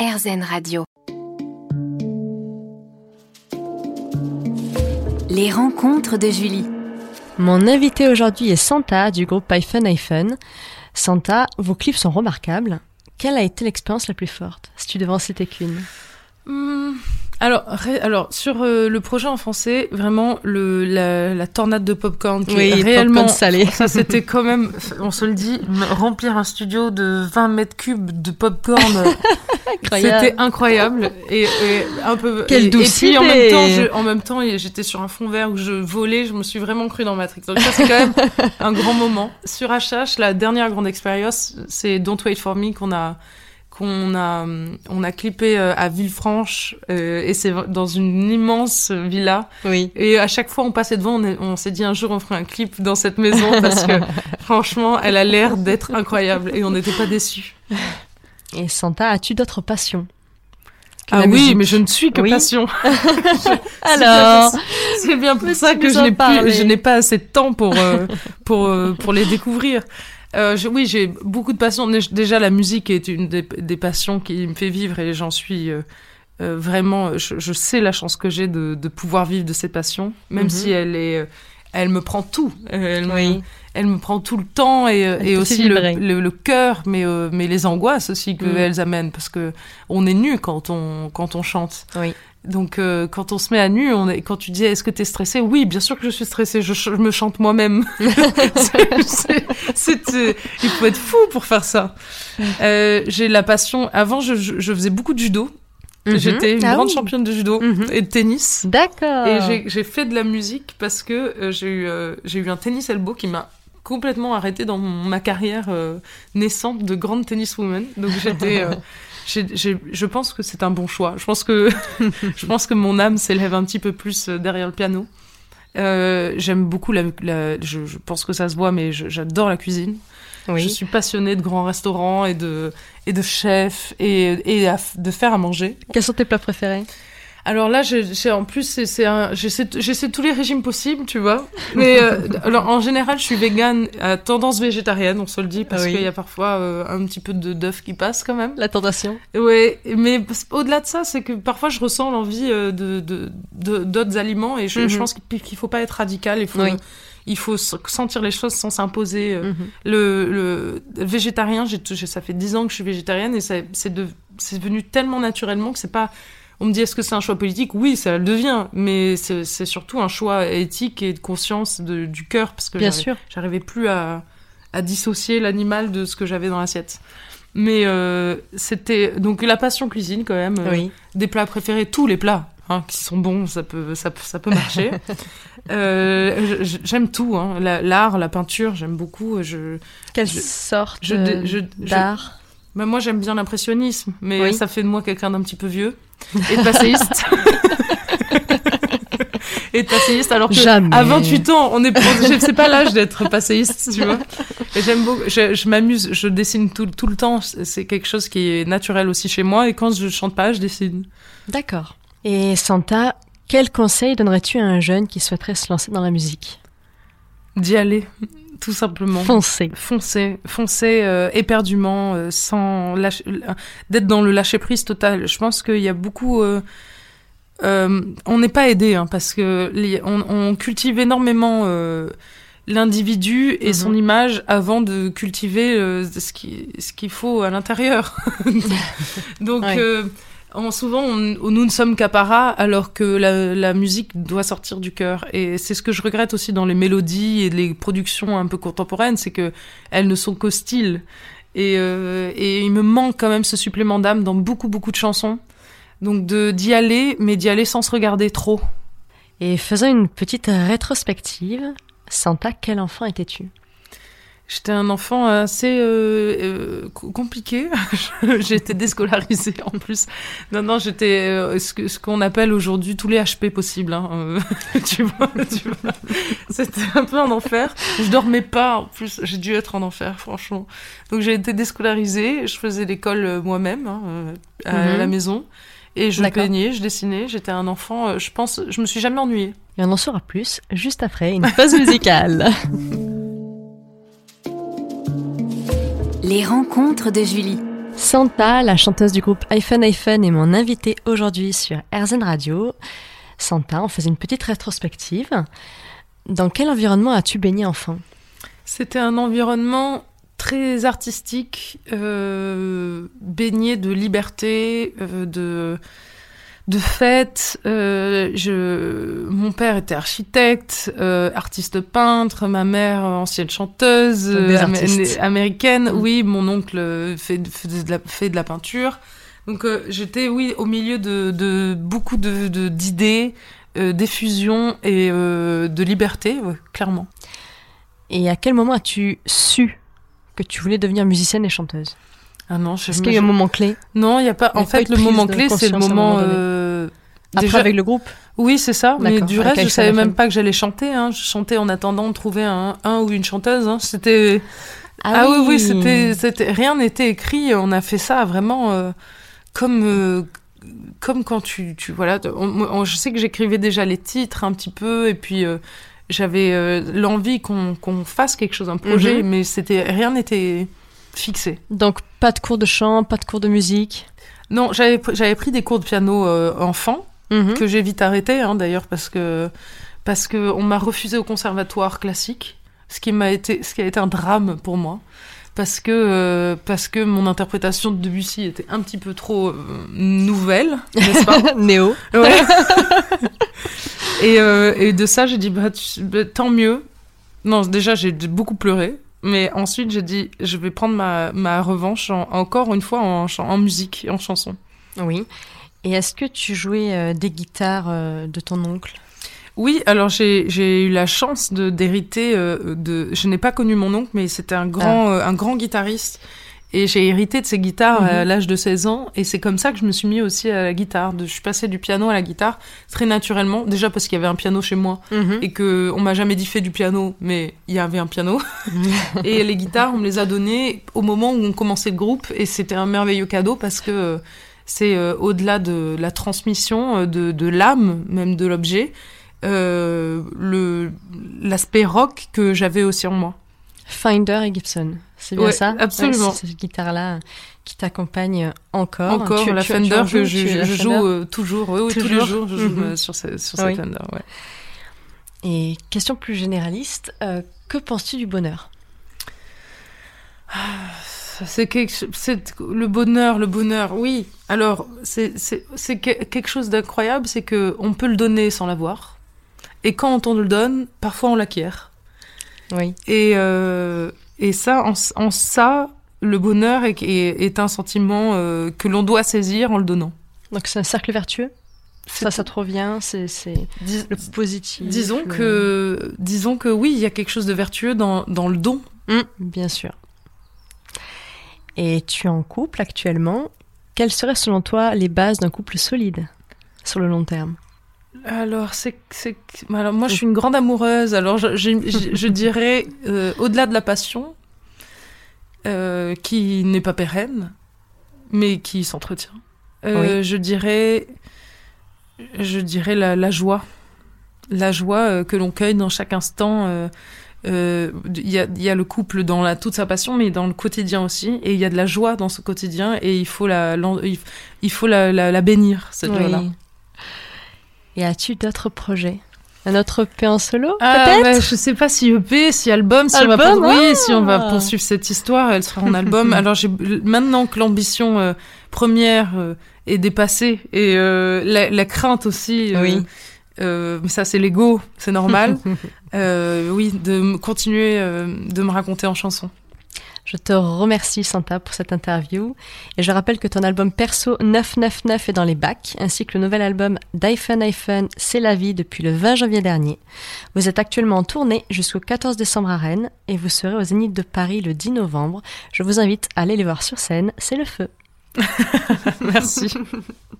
RZN Radio. Les rencontres de Julie. Mon invité aujourd'hui est Santa du groupe iPhone iPhone. Santa, vos clips sont remarquables. Quelle a été l'expérience la plus forte, si tu devais en citer qu'une Hmm, alors, alors sur euh, le projet en français, vraiment le la, la tornade de popcorn qui Oui, est réellement salé. Ça c'était quand même, on se le dit, remplir un studio de 20 mètres cubes de popcorn, c'était incroyable et, et un peu. Quelle et, et douce puis en même temps, je- en même temps, j'étais sur un fond vert où je volais, je me suis vraiment cru dans Matrix. Donc ça c'est quand même un grand moment. Sur HH, la dernière grande expérience, c'est Don't Wait for Me qu'on a qu'on a on a clippé euh, à Villefranche euh, et c'est dans une immense villa Oui. et à chaque fois on passait devant on, est- on s'est dit un jour on ferait un clip dans cette maison parce que franchement elle a l'air d'être incroyable et on n'était pas déçus. Et Santa, as-tu d'autres passions Ah oui, musique mais je ne suis que Oui. passion. Alors, C'est bien pour ça que je n'ai parler plus, je n'ai pas assez de temps pour euh, pour euh, pour les découvrir. Euh, je- oui, j'ai beaucoup de passions. Dé- Déjà, la musique est une des, des passions qui me fait vivre et j'en suis euh, euh, vraiment. Je, je sais la chance que j'ai de, de pouvoir vivre de cette passion, même Mhm. si elle est, elle me prend tout. Euh, Elle me, oui. elle me prend tout le temps et, euh, et aussi le, vibrer. le, le cœur, mais euh, mais les angoisses aussi que Mhm. elles amènent parce que on est nu quand on quand on chante. Oui. Donc euh, quand on se met à nu, on est, quand tu dis est-ce que tu es stressé Oui, bien sûr que je suis stressée, je, me chante moi-même. Il faut être fou pour faire ça. Euh, J'ai la passion, avant je, je, je faisais beaucoup de judo, Mhm. j'étais une Ah grande oui. championne de judo Mhm. et de tennis. D'accord. Et j'ai- fait de la musique parce que euh, j'ai eu, euh, j'ai eu un tennis elbow qui m'a complètement arrêté dans mon- ma carrière euh, naissante de grande tenniswoman. Donc j'étais, euh, je pense que c'est un bon choix. Je pense que, je pense que mon âme s'élève un petit peu plus derrière le piano. Euh, J'aime beaucoup la, la- je, je pense que ça se voit, mais j'adore la cuisine. Oui. Je suis passionnée de grands restaurants et de et de chefs et, et à de faire à manger. Quels sont tes plats préférés? Alors là, j'ai en plus, c'est- c'est un- j'essaie tous les régimes possibles, tu vois. Mais euh, alors, en général, je suis végane à tendance végétarienne, on se le dit, parce Ah oui. qu'il y a parfois euh, un petit peu de d'œuf qui passe quand même. La tentation Ouais, mais au-delà de ça, c'est que parfois je ressens l'envie euh, de de- de- d'autres aliments et je, Mhm. je pense qu'il faut pas être radical, il faut Oui. il faut sentir les choses sans s'imposer. Mhm. le, le végétarien, ça fait dix ans que je suis végétarienne et c'est, de, c'est venu tellement naturellement que c'est pas. On me dit est-ce que c'est un choix politique? Oui, ça le devient, mais c'est, surtout un choix éthique et de conscience de- du cœur parce que j'arrivais plus à, à dissocier l'animal de ce que j'avais dans l'assiette. Mais euh, c'était donc la passion cuisine quand même. euh, Oui. des plats préférés, tous les plats hein, qui sont bons, ça peut, ça, peut- ça peut marcher. Euh, j'aime tout, hein. La- l'art, la peinture, j'aime beaucoup. Je, Quelle Je- sorte je- je- je- d'art? Bah, moi, j'aime bien l'impressionnisme, mais Oui. ça fait de moi quelqu'un d'un petit peu vieux et de passéiste. et de passéiste, alors que Jamais. à 28 ans, on est, je- c'est pas l'âge d'être passéiste, tu vois. Et j'aime beaucoup, je, je m'amuse, je dessine tout, tout le temps. C'est quelque chose qui est naturel aussi chez moi. Et quand je chante pas, je dessine. D'accord. Et Santa, quel conseil donnerais-tu à un jeune qui souhaiterait se lancer dans la musique? D'y aller, tout simplement. Foncez. Foncer, foncer euh, éperdument, euh, sans lâcher, euh, d'être dans le lâcher prise total. Je pense qu'il y a beaucoup. on n'est pas aidé hein, parce que les- on, on cultive énormément l'individu et Mhm. son image avant de cultiver euh, ce qui ce qu'il faut à l'intérieur. Donc Ouais. euh, souvent nous ne sommes qu'apparat alors que la, musique doit sortir du cœur. Et c'est ce que je regrette aussi dans les mélodies et les productions un peu contemporaines c'est que elles ne sont qu'au style et, euh, et il me manque quand même ce supplément d'âme dans beaucoup beaucoup de chansons. Donc d'y aller mais d'y aller sans se regarder trop. Et faisons une petite rétrospective. Santa, quel enfant étais-tu? J'étais un enfant assez euh, euh, co- compliqué. j'ai été déscolarisée en plus. Non, non, j'étais euh, ce que- ce qu'on appelle aujourd'hui tous les HP possibles. Hein. euh, tu vois, tu vois. C'était un peu un enfer. Je dormais pas en plus. J'ai dû être en enfer, franchement. Donc j'ai été déscolarisée. Je faisais l'école euh, moi-même hein, à Mhm. la maison. Et je peignais, je dessinais. J'étais un enfant. je pense, je me suis jamais ennuyée. Et on en saura plus juste après une pause musicale. Les rencontres de Julie. Santa, la chanteuse du groupe iPhone iPhone, est mon invitée aujourd'hui sur RZN Radio. Santa, on faisait une petite rétrospective. Dans quel environnement as-tu baigné enfant? C'était un environnement très artistique, euh, baigné de liberté, euh, de de fête. Euh, je, mon père était architecte, euh, artiste peintre, ma mère ancienne chanteuse euh, am- artistes. américaine. Mm. Oui, mon oncle fait, de la, fait de la peinture. Donc euh, j'étais oui au milieu de, de beaucoup de de- d'idées, euh, d'effusion et de liberté, ouais, clairement. Et à quel moment as-tu su que tu voulais devenir musicienne et chanteuse? Ah non, je Est-ce qu'il y a un moment clé? Non, il y a pas. En fait, le moment clé, c'est le moment. euh, Après déjà- avec le groupe? Oui, c'est ça. Mais du reste, je iPhone savais même pas que j'allais chanter. Hein. Je chantais en attendant de trouver un, un ou une chanteuse. Hein. C'était. Ah, oui, oui, c'était, c'était. Rien n'était écrit. On a fait ça vraiment euh, comme. euh, comme quand tu, tu voilà, on- on- je sais que j'écrivais déjà les titres un petit peu et puis j'avais l'envie qu'on qu'on fasse quelque chose, un projet, Mhm. mais c'était rien n'était fixé. Donc pas de cours de chant, pas de cours de musique. Non, j'avais pr- j'avais pris des cours de piano euh, enfant Mhm. que j'ai vite arrêté hein, d'ailleurs parce que parce que on m'a refusé au conservatoire classique, ce qui m'a été ce qui a été un drame pour moi parce que euh, parce que mon interprétation de Debussy était un petit peu trop euh, nouvelle, n'est-ce pas Néo. Ouais. et, et de ça j'ai dit bah, tu- bah, tant mieux. Non déjà j'ai beaucoup pleuré. Mais ensuite, j'ai dit, je vais prendre ma, ma revanche en- encore une fois en, en musique, en chanson. Oui. Et est-ce que tu jouais euh, des guitares euh, de ton oncle? Oui, alors j'ai eu la chance de d'hériter euh, de. Je n'ai pas connu mon oncle, mais c'était un grand euh, un grand guitariste. Et j'ai hérité de ses guitares à Mhm. l'âge de 16 ans. Et c'est comme ça que je me suis mis aussi à la guitare. De, je suis passée du piano à la guitare très naturellement. Déjà parce qu'il y avait un piano chez moi et que on m'a jamais dit fais du piano, mais il y avait un piano. et les guitares, on me les a données au moment où on commençait le groupe. Et c'était un merveilleux cadeau parce que euh, c'est euh, au-delà de la transmission euh, de, de l'âme, même de l'objet, euh, l'aspect rock que j'avais aussi en moi. Finder et Gibson. C'est bien Ouais, ça? absolument. Ouais, c'est cette guitare-là qui t'accompagne encore. Encore Tu- la tu- tu en Fender joues, que je, Fender joue euh, toujours, oui, oui, tous les jours, je joue Mhm. euh, sur, ce- sur Oui. cette Fender. Ouais. Et question plus généraliste, euh, que penses-tu du bonheur? C'est quelque, c'est le bonheur, le bonheur. Oui. Alors, c'est c'est c'est que- quelque chose d'incroyable, c'est que on peut le donner sans l'avoir, et quand on le donne, parfois on l'acquiert. Oui. Et euh, et ça, en, en ça, le bonheur est, est, est un sentiment euh, que l'on doit saisir en le donnant. Donc c'est un cercle vertueux? Ça, ça te revient, c'est le positif. disons le- que disons que oui, il y a quelque chose de vertueux dans dans le don. Mm, bien sûr. Et tu es en couple actuellement. Quelles seraient selon toi les bases d'un couple solide sur le long terme? Alors, c'est, c'est, alors moi, je suis une grande amoureuse. Alors, je, je, je- je dirais, euh, au-delà de la passion, euh, qui n'est pas pérenne, mais qui s'entretient, euh, je dirais, je dirais la, la joie. La joie que l'on cueille dans chaque instant. Il y, a, y a le couple dans la, toute sa passion, mais dans le quotidien aussi. Et il y a de la joie dans ce quotidien, et il faut la, l'en- il, il faut la, la, la bénir, cette joie-là. Et as-tu d'autres projets? Un autre EP en solo Ah, peut-être? bah, je sais pas si EP, si album, si on va Album, oui, ah si on va poursuivre cette histoire, elle sera en album. Alors j'ai maintenant que l'ambition euh, première euh, est dépassée et euh, la, la crainte aussi. Oui. mais ça c'est l'ego, c'est normal. oui, de continuer de me raconter en chanson. Je te remercie Santa pour cette interview et je rappelle que ton album perso 999 est dans les bacs ainsi que le nouvel album d'iPhone iPhone C'est la vie depuis le 20 janvier dernier. Vous êtes actuellement en tournée jusqu'au 14 décembre à Rennes et vous serez au Zénith de Paris le 10 novembre. Je vous invite à aller les voir sur scène, c'est le feu. Merci.